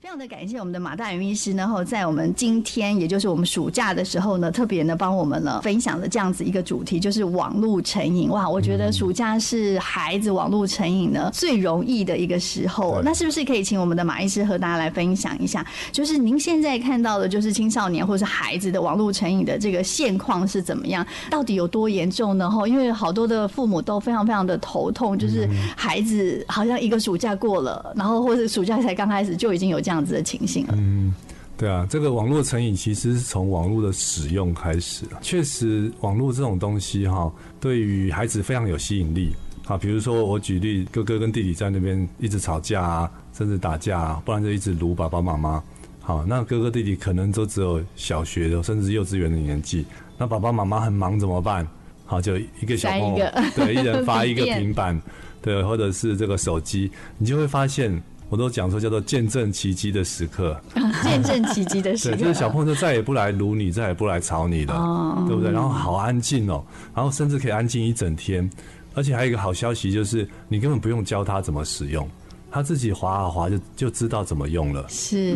非常的感谢我们的马大元医师呢，后在我们今天，也就是我们暑假的时候呢，特别呢帮我们呢分享了这样子一个主题，就是网络成瘾。哇，我觉得暑假是孩子网络成瘾呢最容易的一个时候。那是不是可以请我们的马医师和大家来分享一下，就是您现在看到的，就是青少年或者是孩子的网络成瘾的这个现况是怎么样？到底有多严重呢？哈，因为好多的父母都非常非常的头痛，就是孩子好像一个暑假过了，然后或者暑假才刚开始就已经有。这样子的情形。嗯，对啊，这个网络成瘾其实是从网络的使用开始。确实，网络这种东西哈，对于孩子非常有吸引力。好，比如说我举例，哥哥跟弟弟在那边一直吵架啊，甚至打架啊，不然就一直撸爸爸妈妈。好，那哥哥弟弟可能都只有小学的，甚至幼稚园的年纪。那爸爸妈妈很忙怎么办？好，就一个小朋友，对，一人发一个 平板，对，或者是这个手机，你就会发现。我都讲说叫做见证奇迹的时刻，见证奇迹的时刻，对，就是小朋友就再也不来撸你，再也不来吵你了，哦、对不对？然后好安静哦，然后甚至可以安静一整天，而且还有一个好消息就是，你根本不用教他怎么使用，他自己滑啊滑就就知道怎么用了。是，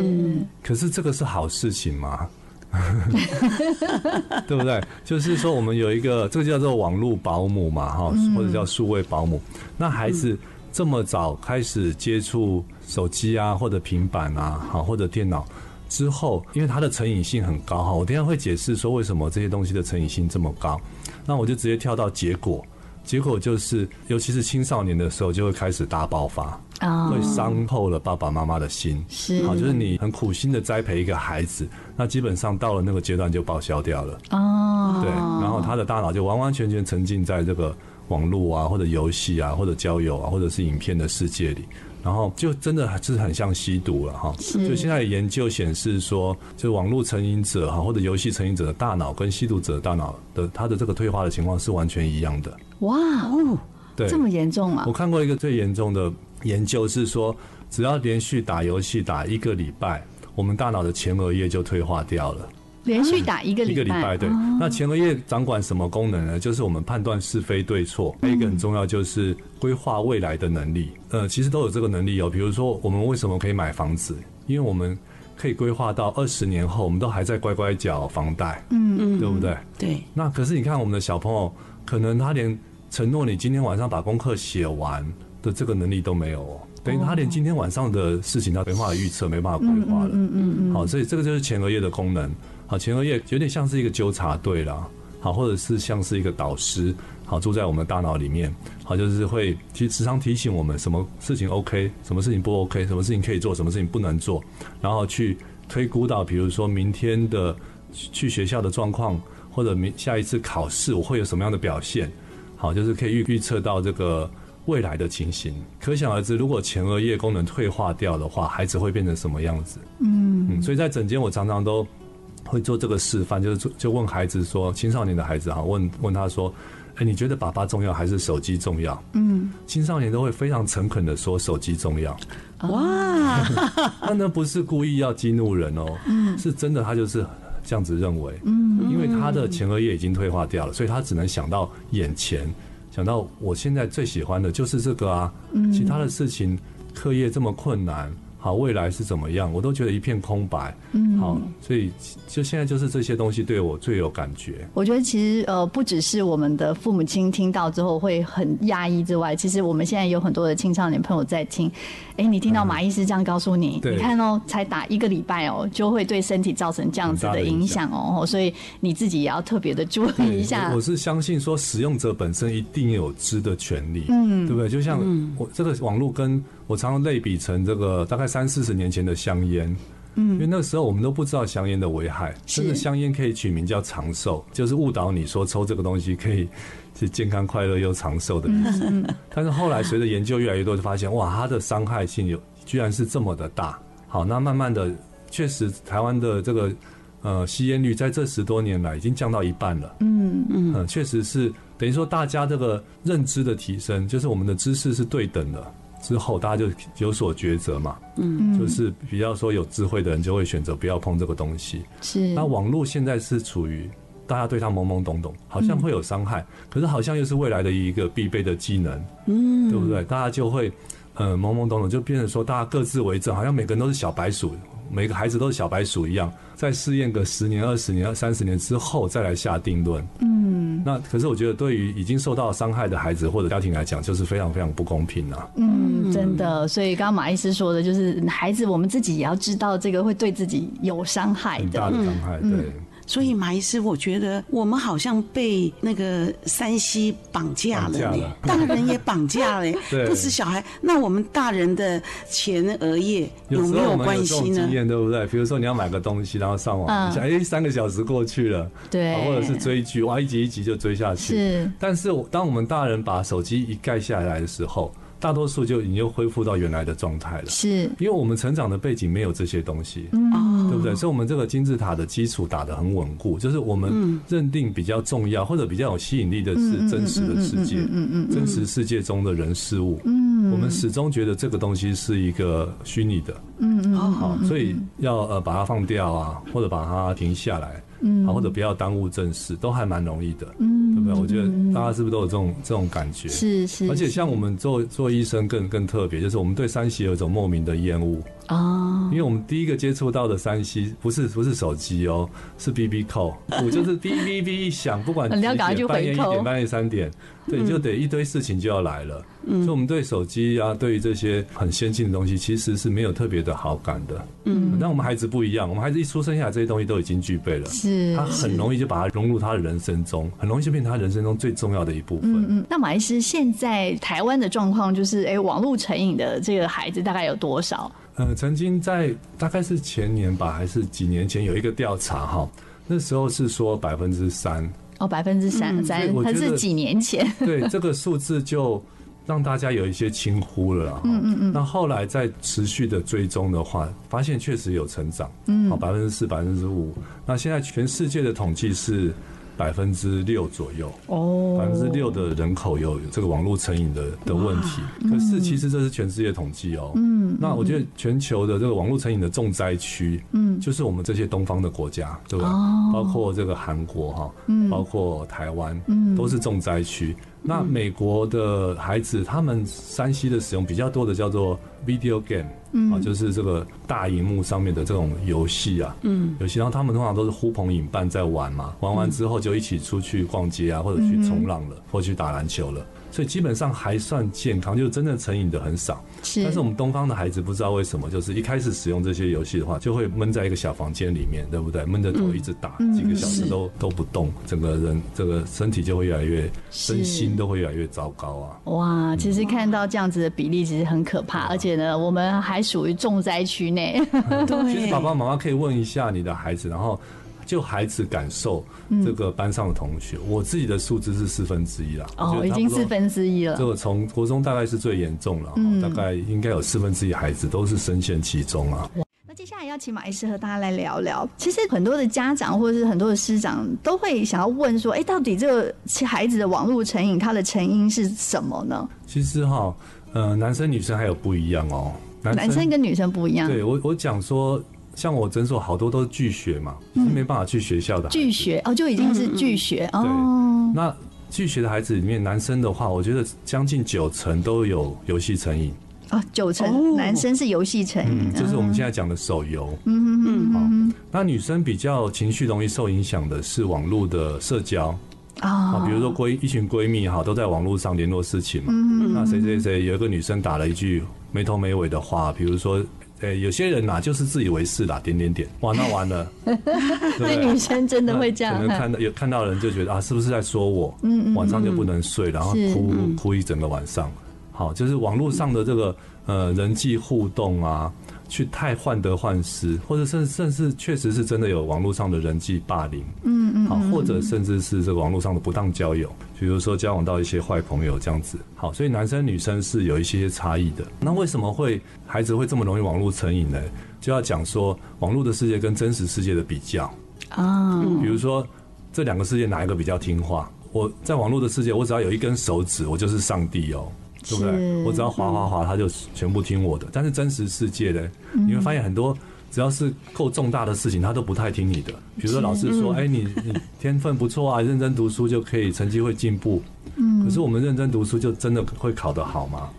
可是这个是好事情吗？对不对？就是说，我们有一个这个叫做网络保姆嘛，哈，或者叫数位保姆，那孩子。这么早开始接触手机啊，或者平板啊，好，或者电脑之后，因为它的成瘾性很高哈，我等下会解释说为什么这些东西的成瘾性这么高。那我就直接跳到结果，结果就是，尤其是青少年的时候，就会开始大爆发，会伤透了爸爸妈妈的心。是，好，就是你很苦心的栽培一个孩子，那基本上到了那个阶段就报销掉了。哦，对，然后他的大脑就完完全全沉浸在这个。网络啊，或者游戏啊，或者交友啊，或者是影片的世界里，然后就真的是很像吸毒了哈。所以现在研究显示说，就网络成瘾者哈，或者游戏成瘾者的大脑跟吸毒者的大脑的他的这个退化的情况是完全一样的。哇哦，对，这么严重啊！我看过一个最严重的研究是说，只要连续打游戏打一个礼拜，我们大脑的前额叶就退化掉了。连续打一个礼拜，一个礼拜，对。那前额叶掌管什么功能呢？就是我们判断是非对错。还有一个很重要，就是规划未来的能力。呃，其实都有这个能力哦。比如说，我们为什么可以买房子？因为我们可以规划到二十年后，我们都还在乖乖缴房贷。嗯嗯，对不对？对。那可是你看，我们的小朋友，可能他连承诺你今天晚上把功课写完的这个能力都没有哦。等于他连今天晚上的事情他没办法预测，没办法规划了。嗯嗯嗯。好，所以这个就是前额叶的功能。好，前额叶有点像是一个纠察队啦，好，或者是像是一个导师，好，住在我们大脑里面，好，就是会其实时常提醒我们什么事情 OK，什么事情不 OK，什么事情可以做，什么事情不能做，然后去推估到，比如说明天的去学校的状况，或者明下一次考试我会有什么样的表现，好，就是可以预预测到这个未来的情形。可想而知，如果前额叶功能退化掉的话，孩子会变成什么样子？嗯嗯，所以在诊间我常常都。会做这个示范，就是就问孩子说，青少年的孩子哈，问问他说，哎，你觉得爸爸重要还是手机重要？嗯，青少年都会非常诚恳的说手机重要。哇，他呢不是故意要激怒人哦，嗯，是真的，他就是这样子认为。嗯，因为他的前额叶已经退化掉了，所以他只能想到眼前，想到我现在最喜欢的就是这个啊，嗯，其他的事情，课业这么困难。好，未来是怎么样？我都觉得一片空白。嗯，好，所以就现在就是这些东西对我最有感觉。我觉得其实呃，不只是我们的父母亲听到之后会很压抑之外，其实我们现在有很多的青少年朋友在听。哎，你听到马医师这样告诉你，嗯、你看哦，才打一个礼拜哦，就会对身体造成这样子的影响哦。所以你自己也要特别的注意一下。我是相信说，使用者本身一定有知的权利，嗯，对不对？就像我这个网络跟。我常常类比成这个大概三四十年前的香烟，嗯，因为那个时候我们都不知道香烟的危害，甚至香烟可以取名叫长寿，就是误导你说抽这个东西可以是健康快乐又长寿的意思。但是后来随着研究越来越多，就发现哇，它的伤害性有居然是这么的大。好，那慢慢的，确实台湾的这个呃吸烟率在这十多年来已经降到一半了。嗯嗯，确实是等于说大家这个认知的提升，就是我们的知识是对等的。之后，大家就有所抉择嘛，嗯，就是比较说有智慧的人就会选择不要碰这个东西。是，那网络现在是处于大家对它懵懵懂懂，好像会有伤害，可是好像又是未来的一个必备的技能，嗯，对不对？大家就会呃懵懵懂懂，就变成说大家各自为政，好像每个人都是小白鼠，每个孩子都是小白鼠一样，在试验个十年、二十年、三十年之后再来下定论。嗯，那可是我觉得对于已经受到伤害的孩子或者家庭来讲，就是非常非常不公平啊。嗯，真的。所以刚刚马医师说的就是，孩子我们自己也要知道这个会对自己有伤害的，很大的伤害，对。嗯所以马医师，我觉得我们好像被那个山西绑架了，了大人也绑架了，不止小孩。那我们大人的前额叶有没有关系呢？经验对不对？比如说你要买个东西，然后上网一下，哎、嗯，三个小时过去了，对，或者是追剧，哇，一集一集就追下去。是，但是当我们大人把手机一盖下来的时候。大多数就已经又恢复到原来的状态了，是。因为我们成长的背景没有这些东西，嗯，对不对？所以，我们这个金字塔的基础打得很稳固，就是我们认定比较重要或者比较有吸引力的是真实的世界，嗯嗯，真实世界中的人事物，嗯，我们始终觉得这个东西是一个虚拟的，嗯嗯，好，所以要呃把它放掉啊，或者把它停下来。嗯，或者不要耽误正事，都还蛮容易的，嗯，对不对？我觉得大家是不是都有这种这种感觉？是是。而且像我们做做医生更更特别，就是我们对三邪有一种莫名的厌恶啊，因为我们第一个接触到的三 C 不是不是手机哦，是 BB Call，我就是 B B B 一响，不管 几点，半夜一点，半夜三点，对，就得一堆事情就要来了。嗯所以我们对手机啊，对于这些很先进的东西，其实是没有特别的好感的。嗯，但我们孩子不一样，我们孩子一出生下来，这些东西都已经具备了。是，他很容易就把它融入他的人生中，很容易就变成他人生中最重要的一部分。嗯嗯。那马医师，现在台湾的状况就是，哎，网络成瘾的这个孩子大概有多少？呃，曾经在大概是前年吧，还是几年前有一个调查哈，那时候是说百分之三。哦，百分之三三，还是几年前？对，这个数字就。让大家有一些轻忽了，嗯嗯嗯。那后来再持续的追踪的话，发现确实有成长，嗯，好，百分之四、百分之五。那现在全世界的统计是百分之六左右，哦，百分之六的人口有这个网络成瘾的的问题。可是其实这是全世界统计哦，嗯。那我觉得全球的这个网络成瘾的重灾区，嗯，就是我们这些东方的国家，对吧？包括这个韩国哈，嗯，包括台湾，嗯，都是重灾区。那美国的孩子，他们山西的使用比较多的叫做 video game，啊，就是这个大荧幕上面的这种游戏啊，嗯，游戏，然后他们通常都是呼朋引伴在玩嘛，玩完之后就一起出去逛街啊，或者去冲浪了，或者去打篮球了。所以基本上还算健康，就是真正成瘾的很少。是，但是我们东方的孩子不知道为什么，就是一开始使用这些游戏的话，就会闷在一个小房间里面，对不对？闷着头一直打，几个小时都都不动，整个人这个身体就会越来越，身心都会越来越糟糕啊。哇，其实看到这样子的比例，其实很可怕，而且呢，我们还属于重灾区内。对，其实爸爸妈妈可以问一下你的孩子，然后。就孩子感受这个班上的同学，嗯、我自己的数字是四分之一了。哦，已经四分之一了。这个从国中大概是最严重了，嗯、大概应该有四分之一孩子都是深陷其中啊。那接下来要请马医师和大家来聊聊。其实很多的家长或者是很多的师长都会想要问说，哎、欸，到底这个孩子的网络成瘾，它的成因是什么呢？其实哈，呃，男生女生还有不一样哦。男生，男生跟女生不一样。对我，我讲说。像我诊所好多都是拒学嘛，嗯、是没办法去学校的。拒学哦，就已经是拒学、嗯、哦。那拒学的孩子里面，男生的话，我觉得将近九成都有游戏成瘾。啊，九成男生是游戏成瘾、嗯，就是我们现在讲的手游。嗯嗯嗯。好，那女生比较情绪容易受影响的是网络的社交啊，比如说闺一群闺蜜哈，都在网络上联络事情嘛。嗯嗯。那谁谁谁有一个女生打了一句没头没尾的话，比如说。对，有些人呐、啊，就是自以为是啦，点点点，哇，那完了。那，女生真的会这样。可能看到有看到人就觉得啊，是不是在说我？嗯嗯。晚上就不能睡，然后哭哭一整个晚上。好，就是网络上的这个呃人际互动啊。去太患得患失，或者甚甚至确实是真的有网络上的人际霸凌，嗯嗯，好，或者甚至是这个网络上的不当交友，比如说交往到一些坏朋友这样子。好，所以男生女生是有一些差异的。那为什么会孩子会这么容易网络成瘾呢？就要讲说网络的世界跟真实世界的比较啊，比如说这两个世界哪一个比较听话？我在网络的世界，我只要有一根手指，我就是上帝哦。对不对？我只要滑滑滑，他就全部听我的。但是真实世界呢，你会发现很多只要是够重大的事情，他都不太听你的。比如说老师说：“哎，你你天分不错啊，认真读书就可以成绩会进步。”可是我们认真读书就真的会考得好吗？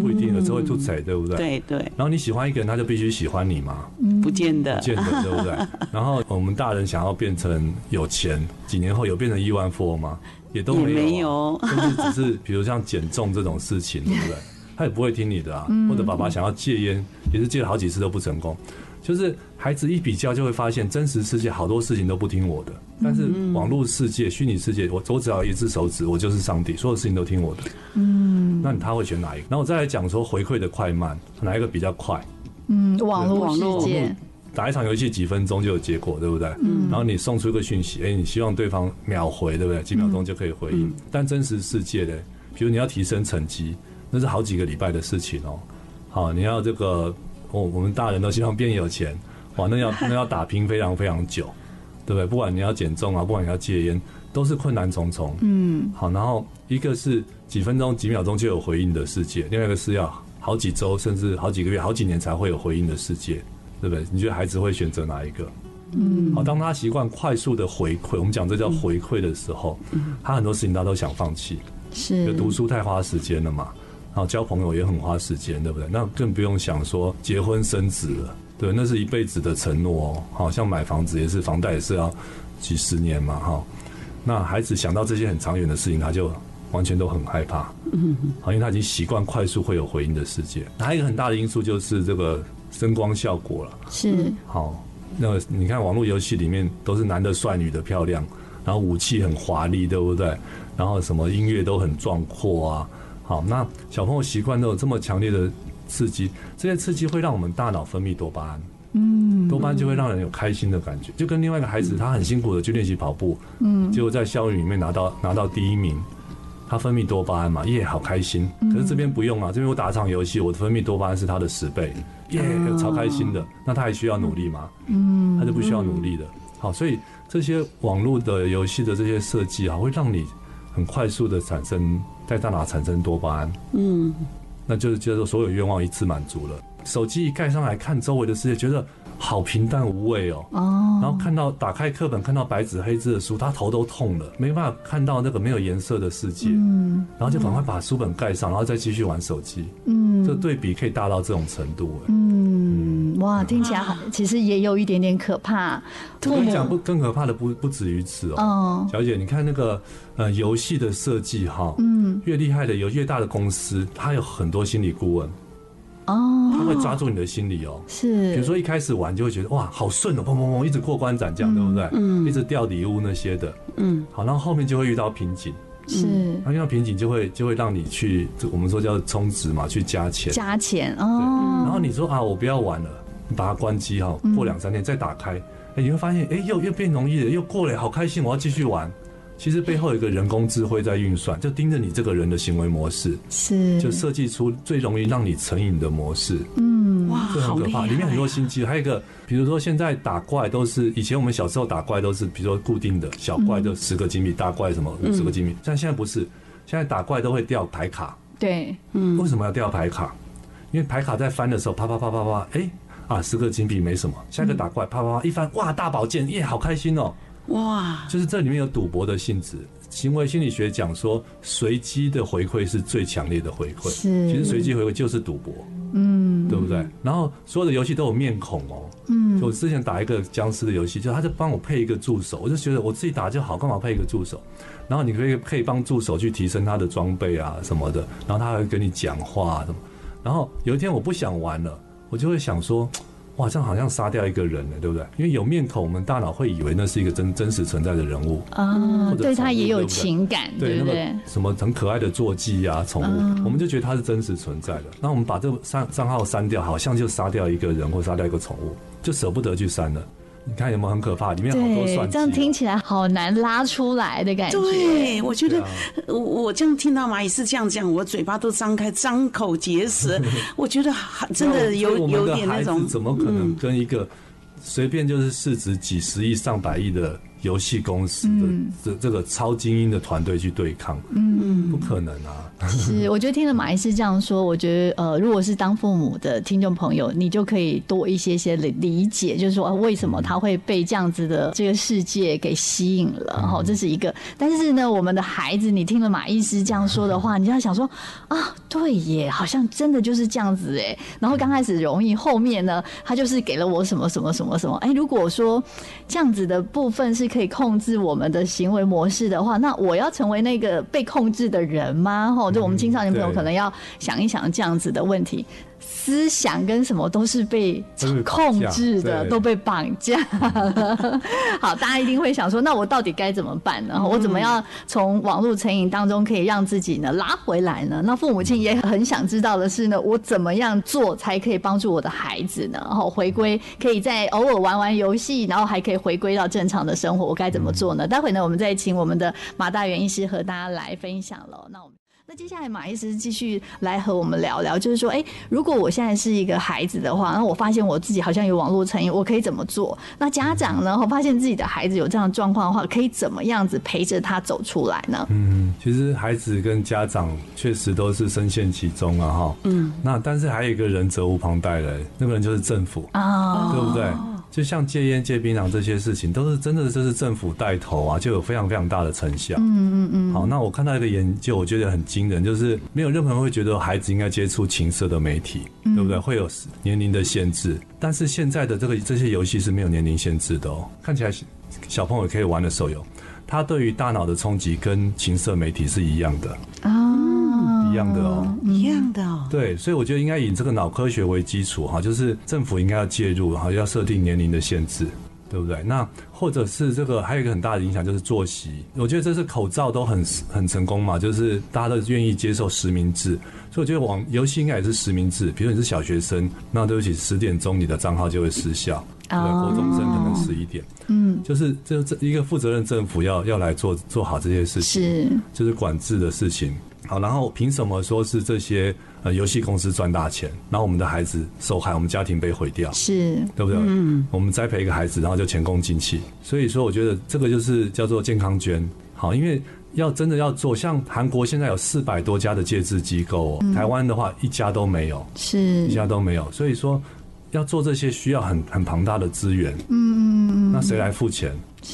不一定的。有时候会吐槽，对不对？对对。然后你喜欢一个人，他就必须喜欢你吗？不见得，不见得，对不对？然后我们大人想要变成有钱，几年后有变成亿万富翁吗？也都没有，甚至只是比如像减重这种事情，对不对？他也不会听你的啊。或者爸爸想要戒烟，也是戒了好几次都不成功。就是孩子一比较就会发现，真实世界好多事情都不听我的，但是网络世界、虚拟世界，我我只要一只手指，我就是上帝，所有事情都听我的。嗯，那他会选哪一个？然后我再来讲说回馈的快慢，哪一个比较快？嗯，网络世界打一场游戏几分钟就有结果，对不对？嗯，然后你送出一个讯息，哎，你希望对方秒回，对不对？几秒钟就可以回应。但真实世界的，比如你要提升成绩，那是好几个礼拜的事情哦。好，你要这个。哦，我们大人都希望变有钱，哇，那要那要打拼非常非常久，对不对？不管你要减重啊，不管你要戒烟，都是困难重重。嗯，好，然后一个是几分钟、几秒钟就有回应的世界，另外一个是要好几周甚至好几个月、好几年才会有回应的世界，对不对？你觉得孩子会选择哪一个？嗯，好，当他习惯快速的回馈，我们讲这叫回馈的时候，他很多事情他都想放弃，是，就读书太花时间了嘛。然后交朋友也很花时间，对不对？那更不用想说结婚生子了，对，那是一辈子的承诺哦。好像买房子也是，房贷也是要几十年嘛，哈。那孩子想到这些很长远的事情，他就完全都很害怕，嗯，好，因为他已经习惯快速会有回应的世界。还有一个很大的因素就是这个声光效果了，是。好，那你看网络游戏里面都是男的帅，女的漂亮，然后武器很华丽，对不对？然后什么音乐都很壮阔啊。好，那小朋友习惯都有这么强烈的刺激，这些刺激会让我们大脑分泌多巴胺，嗯，多巴胺就会让人有开心的感觉，就跟另外一个孩子他很辛苦的去练习跑步，嗯，结果在校园里面拿到拿到第一名，他分泌多巴胺嘛，耶，好开心。可是这边不用啊，这边我打场游戏，我的分泌多巴胺是它的十倍，耶，超开心的。那他还需要努力吗？嗯，他就不需要努力的。好，所以这些网络的游戏的这些设计啊，会让你很快速的产生。在大脑产生多巴胺，嗯，那就是接受所有愿望一次满足了。手机一盖上来看周围的世界，觉得好平淡无味哦。哦，然后看到打开课本，看到白纸黑字的书，他头都痛了，没办法看到那个没有颜色的世界。嗯，然后就赶快把书本盖上，然后再继续玩手机。嗯，这对比可以大到这种程度。嗯。哇，听起来好，其实也有一点点可怕。我跟你讲，不更可怕的不不止于此哦。小姐，你看那个呃游戏的设计哈，嗯，越厉害的有越大的公司，它有很多心理顾问哦，他会抓住你的心理哦。是，比如说一开始玩就会觉得哇好顺哦，砰砰砰一直过关斩将，对不对？嗯，一直掉礼物那些的，嗯，好，然后后面就会遇到瓶颈，是，遇到瓶颈就会就会让你去，我们说叫充值嘛，去加钱，加钱哦。然后你说啊，我不要玩了。你把它关机哈，过两三天再打开，哎，你会发现，哎，又又变容易了，又过了，好开心，我要继续玩。其实背后有一个人工智慧在运算，就盯着你这个人的行为模式，是，就设计出最容易让你成瘾的模式。嗯，哇，这很可怕，里面很多心机。还有一个，比如说现在打怪都是以前我们小时候打怪都是，比如说固定的小怪就十个金币，大怪什么五十个金币，但现在不是，现在打怪都会掉牌卡。对，嗯，为什么要掉牌卡？因为牌卡在翻的时候，啪啪啪啪啪，哎。啊，十个金币没什么，下一个打怪，啪啪啪一翻，哇，大宝剑，耶，好开心哦！哇，就是这里面有赌博的性质。行为心理学讲说，随机的回馈是最强烈的回馈。是，其实随机回馈就是赌博，嗯，对不对？然后所有的游戏都有面孔哦。嗯，就我之前打一个僵尸的游戏，就他就帮我配一个助手，我就觉得我自己打就好，干嘛配一个助手？然后你可以可以帮助手去提升他的装备啊什么的，然后他还会跟你讲话什么。然后有一天我不想玩了。我就会想说，哇，这样好像杀掉一个人了，对不对？因为有面孔，我们大脑会以为那是一个真真实存在的人物啊，对他也有情感，对不对？什么很可爱的坐骑啊，宠物，我们就觉得它是真实存在的。那我们把这个账账号删掉，好像就杀掉一个人或杀掉一个宠物，就舍不得去删了。你看有没有很可怕？里面好多算计，这样听起来好难拉出来的感觉。对，我觉得我我这样听到蚂蚁是这样讲，我嘴巴都张开，张口结舌。我觉得真的有有点那种。怎么可能跟一个随便就是市值几十亿、上百亿的游戏公司的这这个超精英的团队去对抗，嗯，不可能啊。是，我觉得听了马医师这样说，我觉得呃，如果是当父母的听众朋友，你就可以多一些些理理解，就是说为什么他会被这样子的这个世界给吸引了，哈，这是一个。但是呢，我们的孩子，你听了马医师这样说的话，你就要想说啊，对耶，好像真的就是这样子哎。然后刚开始容易，后面呢，他就是给了我什么什么什么什么。哎，如果说这样子的部分是可以控制我们的行为模式的话，那我要成为那个被控制的人吗？哈，就我们青少年朋友可能要想一想这样子的问题。思想跟什么都是被控制的，都被绑架了。好，大家一定会想说，那我到底该怎么办呢？我怎么样从网络成瘾当中可以让自己呢拉回来呢？那父母亲也很想知道的是呢，我怎么样做才可以帮助我的孩子呢？然后回归，可以在偶尔玩玩游戏，然后还可以回归到正常的生活，我该怎么做呢？待会呢，我们再请我们的马大元医师和大家来分享喽。那我们。那接下来马医师继续来和我们聊聊，就是说，哎，如果我现在是一个孩子的话，那我发现我自己好像有网络成瘾，我可以怎么做？那家长呢，我发现自己的孩子有这样的状况的话，可以怎么样子陪着他走出来呢？嗯，其实孩子跟家长确实都是深陷其中啊，哈。嗯。那但是还有一个人责无旁贷的，那个人就是政府啊，对不对？就像戒烟、戒槟榔这些事情，都是真的，这是政府带头啊，就有非常非常大的成效。嗯嗯嗯。好，那我看到一个研究，我觉得很惊人，就是没有任何人会觉得孩子应该接触情色的媒体，对不对？会有年龄的限制，但是现在的这个这些游戏是没有年龄限制的哦，看起来小朋友可以玩的手游，它对于大脑的冲击跟情色媒体是一样的啊。一样的哦，一样的哦。对，所以我觉得应该以这个脑科学为基础哈，就是政府应该要介入哈，要设定年龄的限制，对不对？那或者是这个还有一个很大的影响就是作息，我觉得这是口罩都很很成功嘛，就是大家都愿意接受实名制，所以我觉得网游戏应该也是实名制。比如你是小学生，那对不起，十点钟你的账号就会失效，对，国中生可能十一点，嗯，就是这这一个负责任政府要要来做做好这些事情，是就是管制的事情。好，然后凭什么说是这些呃游戏公司赚大钱，然后我们的孩子受害，我们家庭被毁掉，是对不对？嗯，我们栽培一个孩子，然后就前功尽弃。所以说，我觉得这个就是叫做健康捐。好，因为要真的要做，像韩国现在有四百多家的戒治机构，嗯，台湾的话一家都没有，是一家都没有。所以说要做这些需要很很庞大的资源。嗯，那谁来付钱？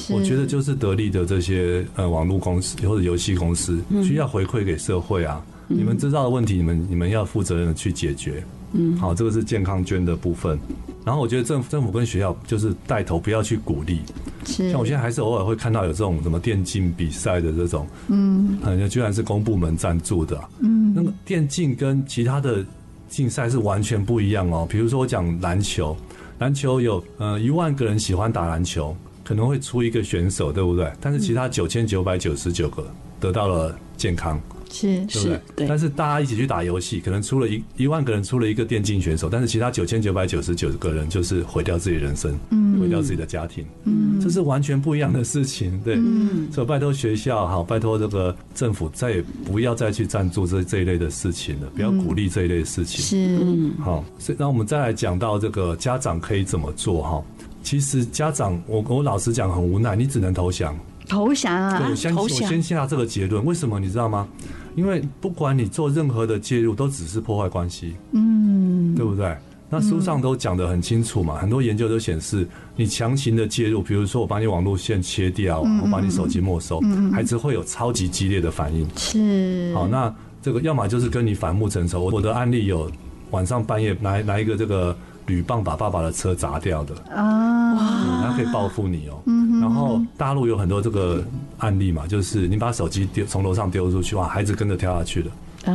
我觉得就是得力的这些呃网络公司或者游戏公司需要回馈给社会啊，嗯、你们知道的问题，你们你们要负责任的去解决。嗯，好，这个是健康捐的部分。然后我觉得政府政府跟学校就是带头，不要去鼓励。是，像我现在还是偶尔会看到有这种什么电竞比赛的这种，嗯，好像居然是公部门赞助的。嗯，那么电竞跟其他的竞赛是完全不一样哦。比如说我讲篮球，篮球有呃一万个人喜欢打篮球。可能会出一个选手，对不对？但是其他九千九百九十九个得到了健康，是，是对？但是大家一起去打游戏，可能出了一一万个人出了一个电竞选手，但是其他九千九百九十九个人就是毁掉自己人生，嗯，毁掉自己的家庭，嗯，这是完全不一样的事情，对。嗯。所以拜托学校，好，拜托这个政府，再也不要再去赞助这这一类的事情了，不要鼓励这一类的事情，是。嗯。好，所以那我们再来讲到这个家长可以怎么做哈？其实家长，我我老实讲很无奈，你只能投降。投降啊！对，我先我先下这个结论。为什么你知道吗？因为不管你做任何的介入，都只是破坏关系。嗯，对不对？那书上都讲得很清楚嘛，很多研究都显示，你强行的介入，比如说我把你网络线切掉，我把你手机没收，孩子会有超级激烈的反应。是。好，那这个要么就是跟你反目成仇。我的案例有晚上半夜来来一个这个。铝棒把爸爸的车砸掉的啊，他、嗯、可以报复你哦、喔。嗯、然后大陆有很多这个案例嘛，就是你把手机丢从楼上丢出去，哇，孩子跟着跳下去了啊。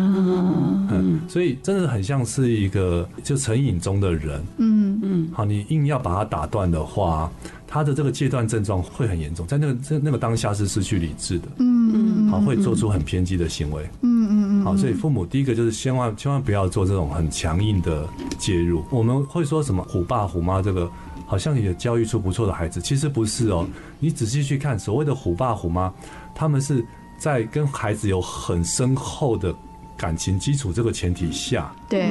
嗯，所以真的很像是一个就成瘾中的人。嗯嗯，好，你硬要把它打断的话，他的这个戒断症状会很严重，在那个在那个当下是失去理智的。嗯嗯，好，会做出很偏激的行为。嗯嗯。好，所以父母第一个就是千万千万不要做这种很强硬的介入。我们会说什么虎爸虎妈，这个好像也教育出不错的孩子，其实不是哦。你仔细去看，所谓的虎爸虎妈，他们是在跟孩子有很深厚的感情基础这个前提下，对，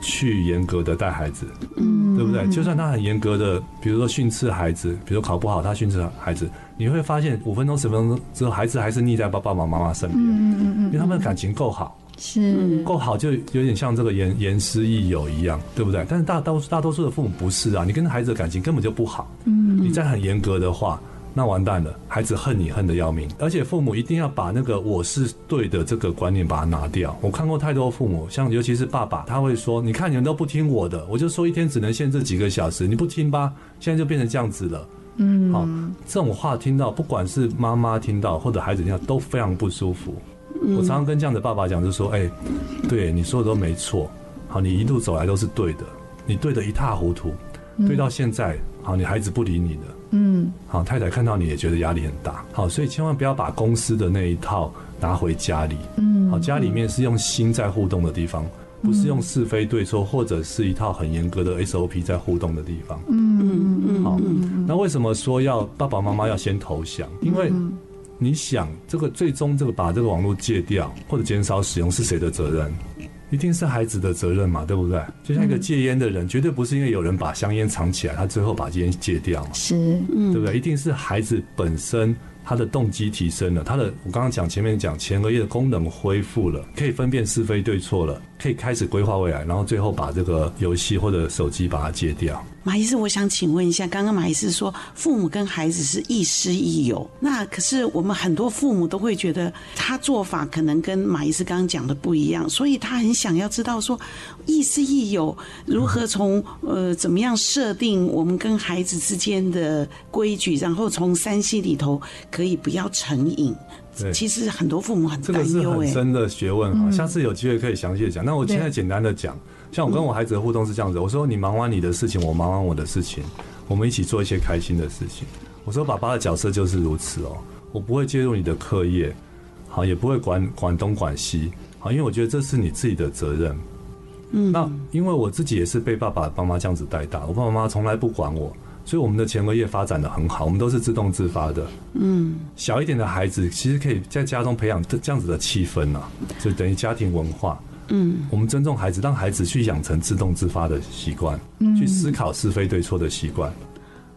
去严格的带孩子，嗯，对不对？就算他很严格的，比如说训斥孩子，比如说考不好，他训斥孩子，你会发现五分钟、十分钟之后，孩子还是腻在爸爸妈妈身边，嗯嗯嗯，因为他们的感情够好，是够好，就有点像这个严严师益友一样，对不对？但是大多大多数的父母不是啊，你跟孩子的感情根本就不好，嗯，你再很严格的话。那完蛋了，孩子恨你恨得要命，而且父母一定要把那个我是对的这个观念把它拿掉。我看过太多父母，像尤其是爸爸，他会说：“你看你们都不听我的，我就说一天只能限制几个小时，你不听吧？现在就变成这样子了。”嗯，好，这种话听到，不管是妈妈听到或者孩子听到，都非常不舒服。我常常跟这样的爸爸讲，就说：“哎，对，你说的都没错，好，你一路走来都是对的，你对得一塌糊涂，对到现在，好，你孩子不理你的。”嗯，好，太太看到你也觉得压力很大，好，所以千万不要把公司的那一套拿回家里。嗯，好，家里面是用心在互动的地方，不是用是非对错或者是一套很严格的 SOP 在互动的地方。嗯嗯嗯，好，那为什么说要爸爸妈妈要先投降？因为你想，这个最终这个把这个网络戒掉或者减少使用是谁的责任？一定是孩子的责任嘛，对不对？就像一个戒烟的人，绝对不是因为有人把香烟藏起来，他最后把烟戒掉嘛，是，嗯对不对？一定是孩子本身他的动机提升了，他的我刚刚讲前面讲前额叶的功能恢复了，可以分辨是非对错了，可以开始规划未来，然后最后把这个游戏或者手机把它戒掉。马医师，我想请问一下，刚刚马医师说父母跟孩子是亦师亦友，那可是我们很多父母都会觉得他做法可能跟马医师刚刚讲的不一样，所以他很想要知道说亦师亦友如何从呃怎么样设定我们跟孩子之间的规矩，然后从 3C 里头可以不要成瘾。对，其实很多父母很担忧，这个是很深的学问哈，下次有机会可以详细的讲。那我现在简单的讲。像我跟我孩子的互动是这样子，我说你忙完你的事情，我忙完我的事情，我们一起做一些开心的事情。我说爸爸的角色就是如此哦，我不会介入你的课业，好，也不会管管东管西，好，因为我觉得这是你自己的责任。嗯，那因为我自己也是被爸爸妈妈这样子带大，我爸爸妈妈从来不管我，所以我们的前额叶发展的很好，我们都是自动自发的。嗯，小一点的孩子其实可以在家中培养这样子的气氛啊，就等于家庭文化。嗯，我们尊重孩子，让孩子去养成自动自发的习惯，嗯，去思考是非对错的习惯，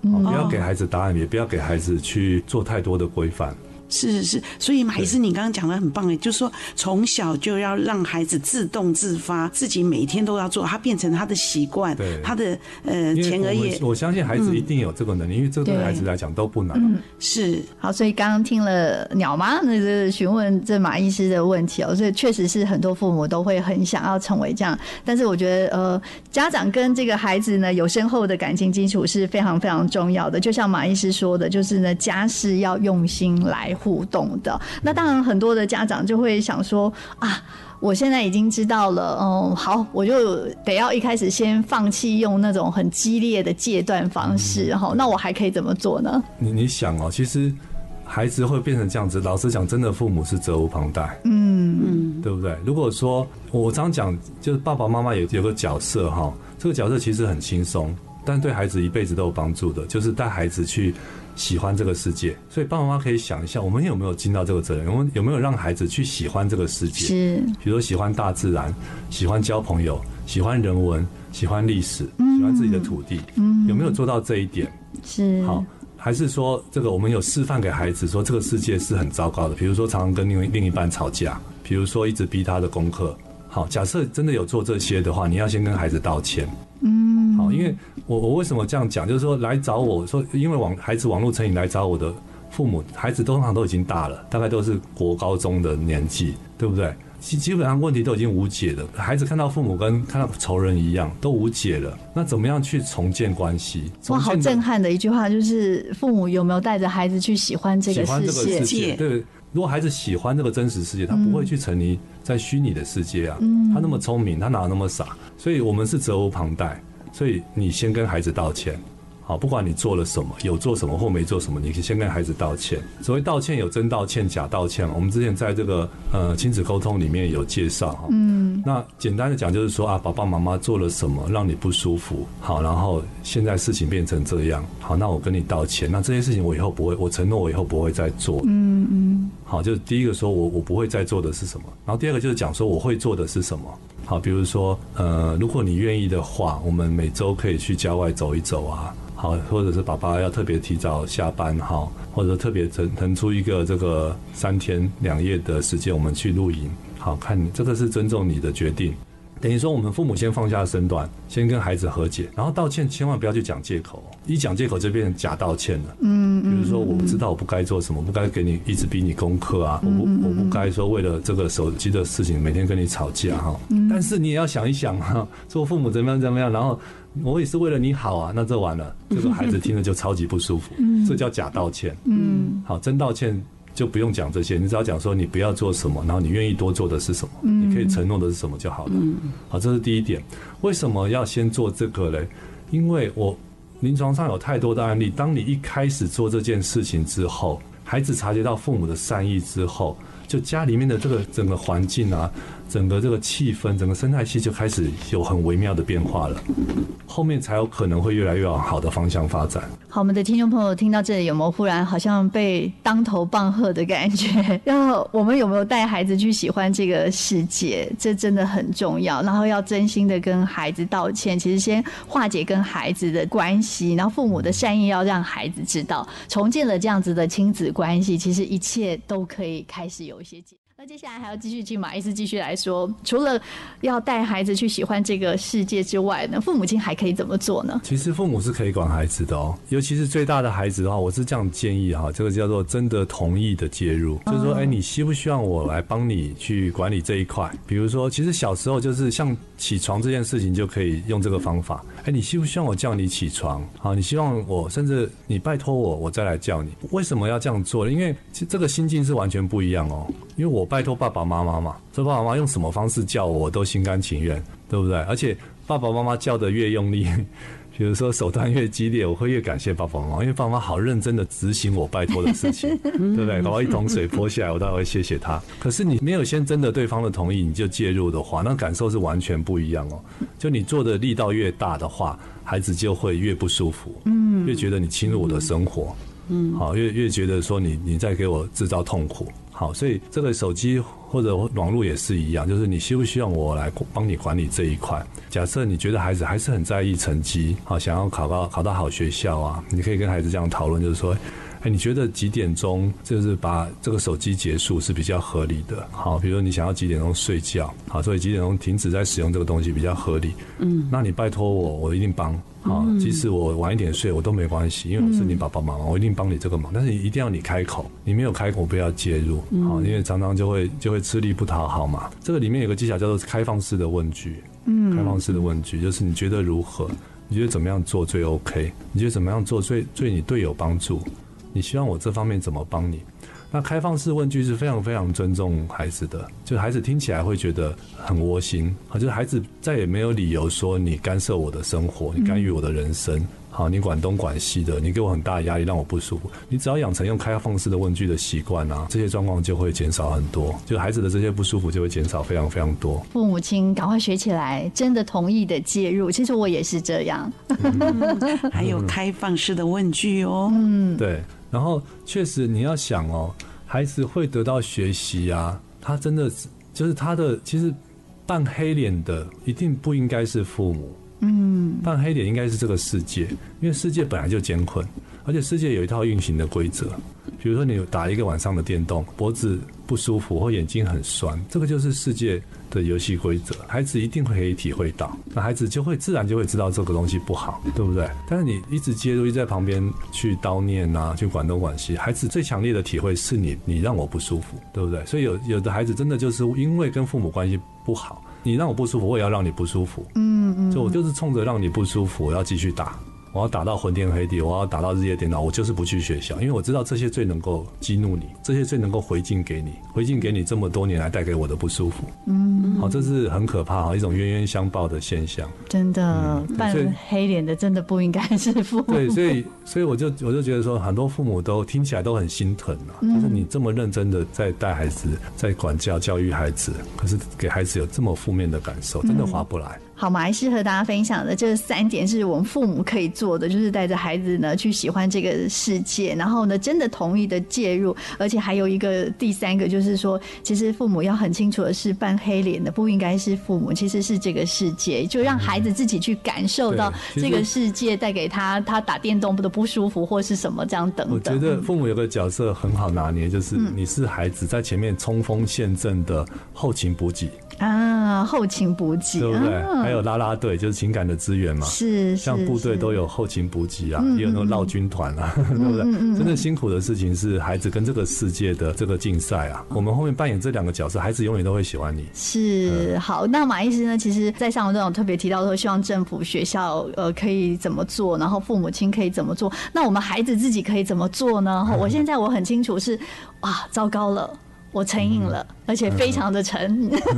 嗯，不要给孩子答案，也不要给孩子去做太多的规范。是是是，所以马医师，你刚刚讲的很棒哎，就是说从小就要让孩子自动自发，自己每天都要做，他变成他的习惯，对他的呃前额叶。我相信孩子一定有这个能力，嗯、因为这对孩子来讲都不难。嗯，是。好，所以刚刚听了鸟妈那个询问这马医师的问题哦，所以确实是很多父母都会很想要成为这样，但是我觉得呃，家长跟这个孩子呢有深厚的感情基础是非常非常重要的。就像马医师说的，就是呢家事要用心来。互动的，那当然很多的家长就会想说啊，我现在已经知道了，嗯，好，我就得要一开始先放弃用那种很激烈的戒断方式，哈、嗯，那我还可以怎么做呢？你你想哦，其实孩子会变成这样子，老实讲，真的父母是责无旁贷，嗯嗯，对不对？如果说我常讲，就是爸爸妈妈有有个角色哈，这个角色其实很轻松，但对孩子一辈子都有帮助的，就是带孩子去。喜欢这个世界，所以爸爸妈妈可以想一下，我们有没有尽到这个责任？我们有没有让孩子去喜欢这个世界？是，比如说喜欢大自然，喜欢交朋友，喜欢人文，喜欢历史，喜欢自己的土地。嗯，有没有做到这一点？是。好，还是说这个我们有示范给孩子说这个世界是很糟糕的？比如说常常跟另另一半吵架，比如说一直逼他的功课。好，假设真的有做这些的话，你要先跟孩子道歉。嗯，好因为我我为什么这样讲？就是说来找我说，因为网孩子网络成瘾来找我的父母，孩子通常都已经大了，大概都是国高中的年纪，对不对？基基本上问题都已经无解了。孩子看到父母跟看到仇人一样，都无解了。那怎么样去重建关系？哇，好震撼的一句话，就是父母有没有带着孩子去喜欢这个世界？对。如果孩子喜欢这个真实世界，他不会去沉溺在虚拟的世界啊。嗯，他那么聪明，他哪有那么傻？所以我们是责无旁贷。所以你先跟孩子道歉，好，不管你做了什么，有做什么或没做什么，你可以先跟孩子道歉。所谓道歉有真道歉、假道歉，我们之前在这个呃亲子沟通里面有介绍哈。嗯。那简单的讲就是说啊，爸爸妈妈做了什么让你不舒服，好，然后现在事情变成这样，好，那我跟你道歉。那这些事情我以后不会，我承诺我以后不会再做。嗯嗯。好，就是第一个说我我不会再做的是什么，然后第二个就是讲说我会做的是什么。好，比如说呃，如果你愿意的话，我们每周可以去郊外走一走啊。好，或者是爸爸要特别提早下班哈，或者特别腾腾出一个这个三天两夜的时间，我们去露营。好，看你这个是尊重你的决定，等于说我们父母先放下身段，先跟孩子和解，然后道歉，千万不要去讲借口，一讲借口就变成假道歉了。嗯，比如说我不知道我不该做什么，不该给你一直逼你功课啊，我不我不该说为了这个手机的事情每天跟你吵架哈。但是你也要想一想哈，做父母怎么样怎么样，然后。我也是为了你好啊，那这完了，这个孩子听了就超级不舒服，这叫假道歉。嗯，好，真道歉就不用讲这些，你只要讲说你不要做什么，然后你愿意多做的是什么，你可以承诺的是什么就好了。好，这是第一点。为什么要先做这个嘞？因为我临床上有太多的案例，当你一开始做这件事情之后，孩子察觉到父母的善意之后，就家里面的这个整个环境啊。整个这个气氛，整个生态系就开始有很微妙的变化了，后面才有可能会越来越往好的方向发展。好，我们的听众朋友听到这里有没有忽然好像被当头棒喝的感觉？然后我们有没有带孩子去喜欢这个世界？这真的很重要。然后要真心的跟孩子道歉，其实先化解跟孩子的关系，然后父母的善意要让孩子知道，重建了这样子的亲子关系，其实一切都可以开始有一些那接下来还要继续听马医师继续来说，除了要带孩子去喜欢这个世界之外呢，父母亲还可以怎么做呢？其实父母是可以管孩子的哦，尤其是最大的孩子的话，我是这样建议哈，这个叫做真的同意的介入，就是说，哎，你希不希望我来帮你去管理这一块？比如说，其实小时候就是像起床这件事情就可以用这个方法，哎，你希不希望我叫你起床？好，你希望我甚至你拜托我，我再来叫你。为什么要这样做呢？因为这个心境是完全不一样哦，因为我。拜托爸爸妈妈嘛，说爸爸妈妈用什么方式叫我，我都心甘情愿，对不对？而且爸爸妈妈叫得越用力，比如说手段越激烈，我会越感谢爸爸妈妈，因为爸爸妈妈好认真的执行我拜托的事情，对不对？搞到一桶水泼下来，我当然会谢谢他。可是你没有先征得对方的同意，你就介入的话，那感受是完全不一样哦。就你做的力道越大的话，孩子就会越不舒服，嗯，越觉得你侵入我的生活，嗯，好，越越觉得说你你在给我制造痛苦。好，所以这个手机或者网络也是一样，就是你需不需要我来帮你管理这一块？假设你觉得孩子还是很在意成绩，好，想要考到考到好学校啊，你可以跟孩子这样讨论，就是说，哎，你觉得几点钟就是把这个手机结束是比较合理的？好，比如说你想要几点钟睡觉，好，所以几点钟停止在使用这个东西比较合理。嗯，那你拜托我，我一定帮。好，即使我晚一点睡，我都没关系，因为我是你爸爸妈妈，我一定帮你这个忙。但是你一定要你开口，你没有开口，不要介入。好，因为常常就会就会吃力不讨好嘛。这个里面有个技巧叫做开放式的问句。嗯，开放式的问句就是你觉得如何？你觉得怎么样做最 OK？你觉得怎么样做最对你队友帮助？你希望我这方面怎么帮你？那开放式问句是非常非常尊重孩子的，就孩子听起来会觉得很窝心，好，就是孩子再也没有理由说你干涉我的生活，你干预我的人生，好，你管东管西的，你给我很大的压力，让我不舒服。你只要养成用开放式的问句的习惯啊，这些状况就会减少很多，就孩子的这些不舒服就会减少非常非常多。父母亲赶快学起来，真的同意的介入。其实我也是这样，嗯、还有开放式的问句哦，嗯，对。然后确实你要想哦，孩子会得到学习啊，他真的是就是他的其实扮黑脸的一定不应该是父母，嗯，扮黑脸应该是这个世界，因为世界本来就艰困，而且世界有一套运行的规则。比如说你打一个晚上的电动，脖子不舒服或眼睛很酸，这个就是世界的游戏规则。孩子一定会可以体会到，那孩子就会自然就会知道这个东西不好，对不对？但是你一直介入，一直在旁边去叨念啊，去管东管西，孩子最强烈的体会是你，你让我不舒服，对不对？所以有有的孩子真的就是因为跟父母关系不好，你让我不舒服，我也要让你不舒服，嗯嗯，就我就是冲着让你不舒服，我要继续打。我要打到昏天黑地，我要打到日夜颠倒，我就是不去学校，因为我知道这些最能够激怒你，这些最能够回敬给你，回敬给你这么多年来带给我的不舒服。嗯，好，这是很可怕哈，一种冤冤相报的现象。真的，扮黑脸的真的不应该是父母。对，所以所以我就我就觉得说，很多父母都听起来都很心疼啊，就是你这么认真的在带孩子，在管教教育孩子，可是给孩子有这么负面的感受，真的划不来。好，马医师和大家分享的这三点是我们父母可以做的，就是带着孩子呢去喜欢这个世界，然后呢真的同意的介入，而且还有一个第三个就是说，其实父母要很清楚的是，扮黑脸的不应该是父母，其实是这个世界，就让孩子自己去感受到这个世界带给他他打电动的不舒服或是什么这样等等。我觉得父母有个角色很好拿捏，就是你是孩子在前面冲锋陷阵的后勤补给。啊，后勤补给，对不对？啊、还有啦啦队，就是情感的资源嘛。是，像部队都有后勤补给啊，也有那种绕军团啊，嗯、对不对？嗯、真正辛苦的事情是孩子跟这个世界的这个竞赛啊。我们后面扮演这两个角色，孩子永远都会喜欢你。是，嗯、好。那马医师呢？其实，在上文中有特别提到说，希望政府、学校呃可以怎么做，然后父母亲可以怎么做。那我们孩子自己可以怎么做呢？嗯、我现在我很清楚是，哇，糟糕了。我成瘾了，嗯、而且非常的成，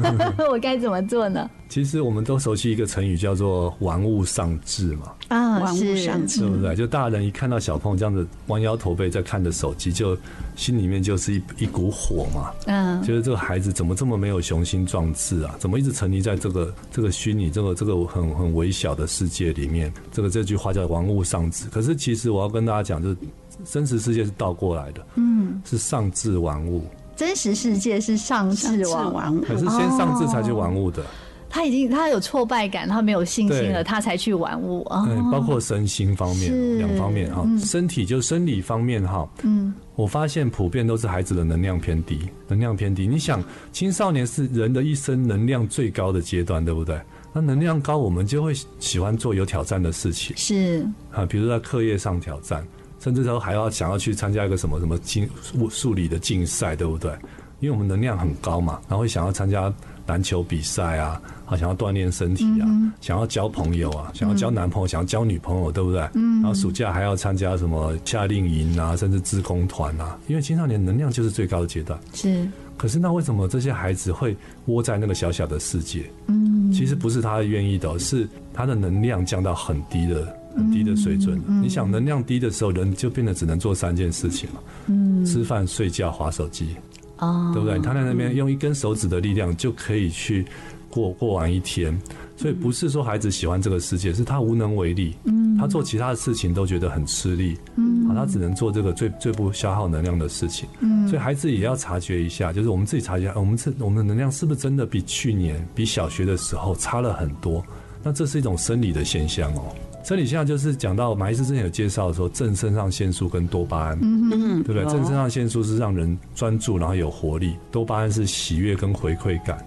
嗯、我该怎么做呢？其实我们都熟悉一个成语叫做“玩物丧志”嘛。啊，玩物丧志，对不对？就大人一看到小朋友这样子弯腰驼背在看着手机，就心里面就是一一股火嘛。嗯，觉得这个孩子怎么这么没有雄心壮志啊？怎么一直沉溺在这个这个虚拟、这个这个很很微小的世界里面？这个这句话叫“玩物丧志”。可是其实我要跟大家讲，就是真实世界是倒过来的。嗯，是丧志玩物。真实世界是上至玩物，可是先上至才去玩物的。他已经他有挫败感，他没有信心了，他才去玩物啊。对，包括身心方面两方面哈，身体就生理方面哈。嗯，我发现普遍都是孩子的能量偏低，能量偏低。你想，青少年是人的一生能量最高的阶段，对不对？那能量高，我们就会喜欢做有挑战的事情。是啊，比如在课业上挑战。甚至说还要想要去参加一个什么什么竞数数理的竞赛，对不对？因为我们能量很高嘛，然后会想要参加篮球比赛啊，啊，想要锻炼身体啊，嗯、想要交朋友啊，想要交男朋友，嗯、想要交女朋友，对不对？嗯。然后暑假还要参加什么夏令营啊，甚至志工团啊，因为青少年能量就是最高的阶段。是。可是那为什么这些孩子会窝在那个小小的世界？嗯。其实不是他愿意的，是他的能量降到很低的。很低的水准，你想能量低的时候，人就变得只能做三件事情了：嗯、吃饭、睡觉、划手机，哦、对不对？他在那边用一根手指的力量就可以去过过完一天，所以不是说孩子喜欢这个世界，是他无能为力。嗯、他做其他的事情都觉得很吃力，嗯、他只能做这个最最不消耗能量的事情。嗯、所以孩子也要察觉一下，就是我们自己察觉，我们这我们的能量是不是真的比去年、比小学的时候差了很多？那这是一种生理的现象哦。生理现象就是讲到马医师之前有介绍说，正肾上腺素跟多巴胺，嗯嗯，对不对？正肾上腺素是让人专注，然后有活力；多巴胺是喜悦跟回馈感。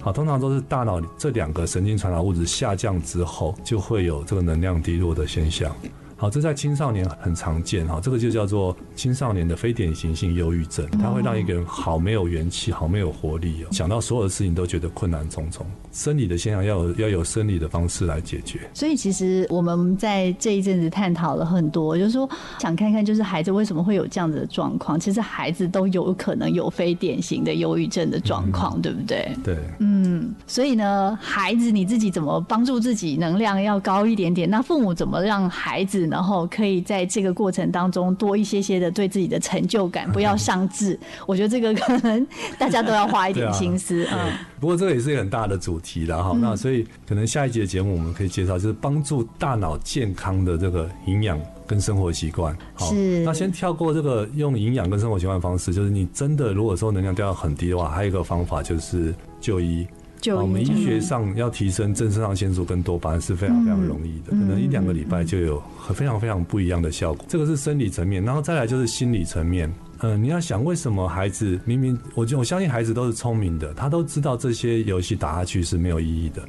好，通常都是大脑这两个神经传导物质下降之后，就会有这个能量低落的现象。好，这在青少年很常见哈，这个就叫做青少年的非典型性忧郁症，它会让一个人好没有元气，好没有活力哦，想到所有的事情都觉得困难重重。生理的现象要有要有生理的方式来解决。所以其实我们在这一阵子探讨了很多，就是说想看看，就是孩子为什么会有这样子的状况。其实孩子都有可能有非典型的忧郁症的状况，嗯、对不对？对，嗯。所以呢，孩子你自己怎么帮助自己能量要高一点点？那父母怎么让孩子？然后可以在这个过程当中多一些些的对自己的成就感，不要上志。我觉得这个可能大家都要花一点心思啊。嗯，不过这个也是一个很大的主题了哈。那所以可能下一集的节目我们可以介绍，就是帮助大脑健康的这个营养跟生活习惯。好，那先跳过这个用营养跟生活习惯的方式，就是你真的如果说能量掉到很低的话，还有一个方法就是就医。我们医学上要提升正肾上腺素跟多巴胺是非常非常容易的，可能一两个礼拜就有非常非常不一样的效果。这个是生理层面，然后再来就是心理层面。嗯，你要想为什么孩子明明，我就我相信孩子都是聪明的，他都知道这些游戏打下去是没有意义的，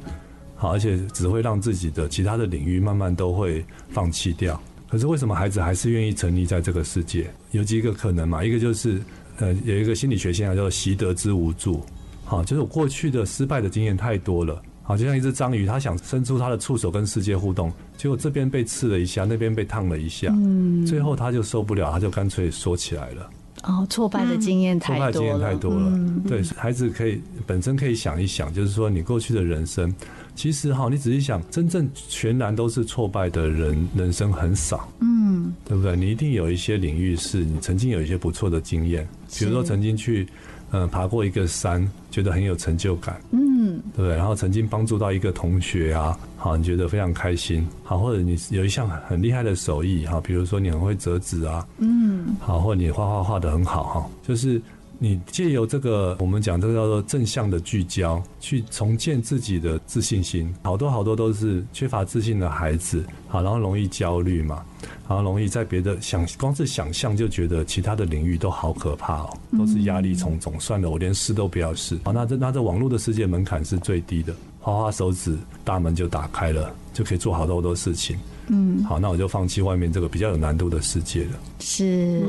好，而且只会让自己的其他的领域慢慢都会放弃掉。可是为什么孩子还是愿意沉溺在这个世界？有几个可能嘛？一个就是，呃，有一个心理学现象叫做习得之无助。好，就是我过去的失败的经验太多了，好，就像一只章鱼，它想伸出它的触手跟世界互动，结果这边被刺了一下，那边被烫了一下，嗯，最后它就受不了，它就干脆缩起来了。哦，挫败的经验太多了，挫败经验太多了。嗯、对，孩子可以本身可以想一想，就是说你过去的人生，其实哈，你仔细想，真正全然都是挫败的人，人生很少。嗯，对不对？你一定有一些领域是你曾经有一些不错的经验，比如说曾经去。嗯，爬过一个山，觉得很有成就感，嗯，对不对？然后曾经帮助到一个同学啊，好，你觉得非常开心，好，或者你有一项很厉害的手艺，哈，比如说你很会折纸啊，嗯，好，或者你画画画得很好，哈，就是。你借由这个，我们讲这个叫做正向的聚焦，去重建自己的自信心。好多好多都是缺乏自信的孩子，好，然后容易焦虑嘛，然后容易在别的想，光是想象就觉得其他的领域都好可怕哦，都是压力重重。算了，我连试都不要试。好，那这那这网络的世界门槛是最低的，滑滑手指，大门就打开了，就可以做好多好多事情。嗯，好，那我就放弃外面这个比较有难度的世界了。是，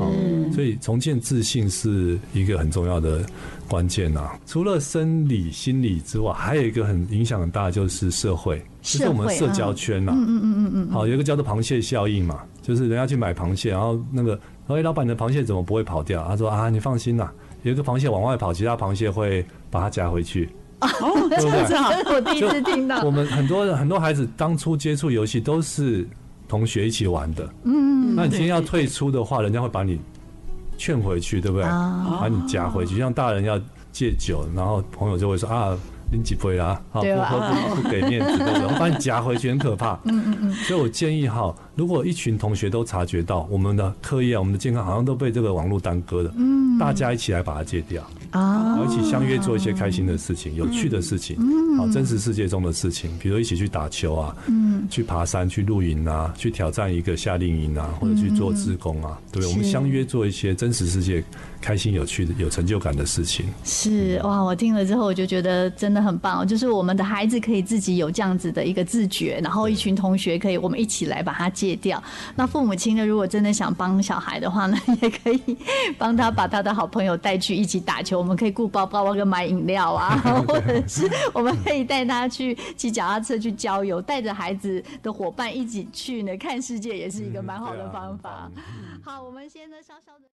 所以重建自信是一个很重要的关键啊。除了生理、心理之外，还有一个很影响很大就是社会，就是我们社交圈呐。嗯嗯嗯嗯嗯。好，有一个叫做螃蟹效应嘛，就是人家去买螃蟹，然后那个，哎，老板，你的螃蟹怎么不会跑掉？他说啊，你放心呐，有一个螃蟹往外跑，其他螃蟹会把它夹回去。哦，这样子啊，我第一次听到。我们很多很多孩子当初接触游戏都是同学一起玩的，嗯，那你今天要退出的话，人家会把你劝回去，对不对？把你夹回去，像大人要戒酒，然后朋友就会说啊。拎几杯啦，好，不不不给面子，对不对？我把你夹回去，很可怕。嗯嗯嗯。所以我建议哈，如果一群同学都察觉到我们的课业啊、我们的健康好像都被这个网络耽搁了，嗯，大家一起来把它戒掉啊，一起相约做一些开心的事情、有趣的事情，好，真实世界中的事情，比如一起去打球啊，嗯，去爬山、去露营啊，去挑战一个夏令营啊，或者去做志工啊，对不对？我们相约做一些真实世界开心、有趣的、有成就感的事情。是哇，我听了之后我就觉得真的。很棒，就是我们的孩子可以自己有这样子的一个自觉，然后一群同学可以我们一起来把它戒掉。那父母亲呢，如果真的想帮小孩的话呢，也可以帮他把他的好朋友带去一起打球。我们可以雇包包跟买饮料啊，或者是我们可以带他去骑脚踏车去郊游，带着孩子的伙伴一起去呢看世界，也是一个蛮好的方法。好，我们先呢稍稍的。